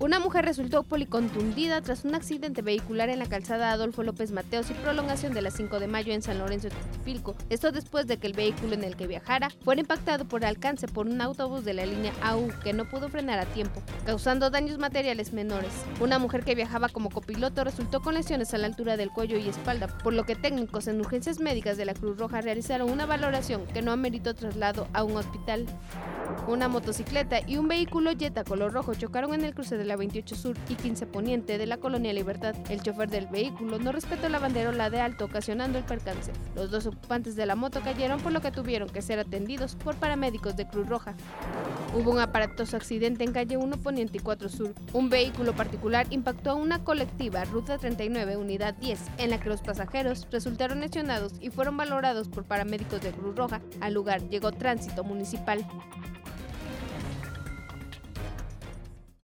Una mujer resultó policontundida tras un accidente vehicular en la calzada Adolfo López Mateos y prolongación de la 5 de mayo en San Lorenzo de Tizipilco. Esto después de que el vehículo en el que viajara fuera impactado por alcance por un autobús de la línea AU que no pudo frenar a tiempo, causando daños materiales menores. Una mujer que viajaba como copiloto resultó con lesiones a la altura del cuello y espalda, por lo que técnicos en urgencias médicas de la Cruz Roja realizaron una valoración que no ameritó traslado a un hospital. Una motocicleta y un vehículo Jetta color rojo chocaron en el cruce de la 28 Sur y 15 Poniente de la Colonia Libertad. El chofer del vehículo no respetó la banderola de alto, ocasionando el percance. Los dos ocupantes de la moto cayeron por lo que tuvieron que ser atendidos por paramédicos de Cruz Roja. Hubo un aparatoso accidente en calle 1 Poniente y 4 Sur. Un vehículo particular impactó a una colectiva Ruta 39 Unidad 10, en la que los pasajeros resultaron lesionados y fueron valorados por paramédicos de Cruz Roja. Al lugar llegó tránsito municipal.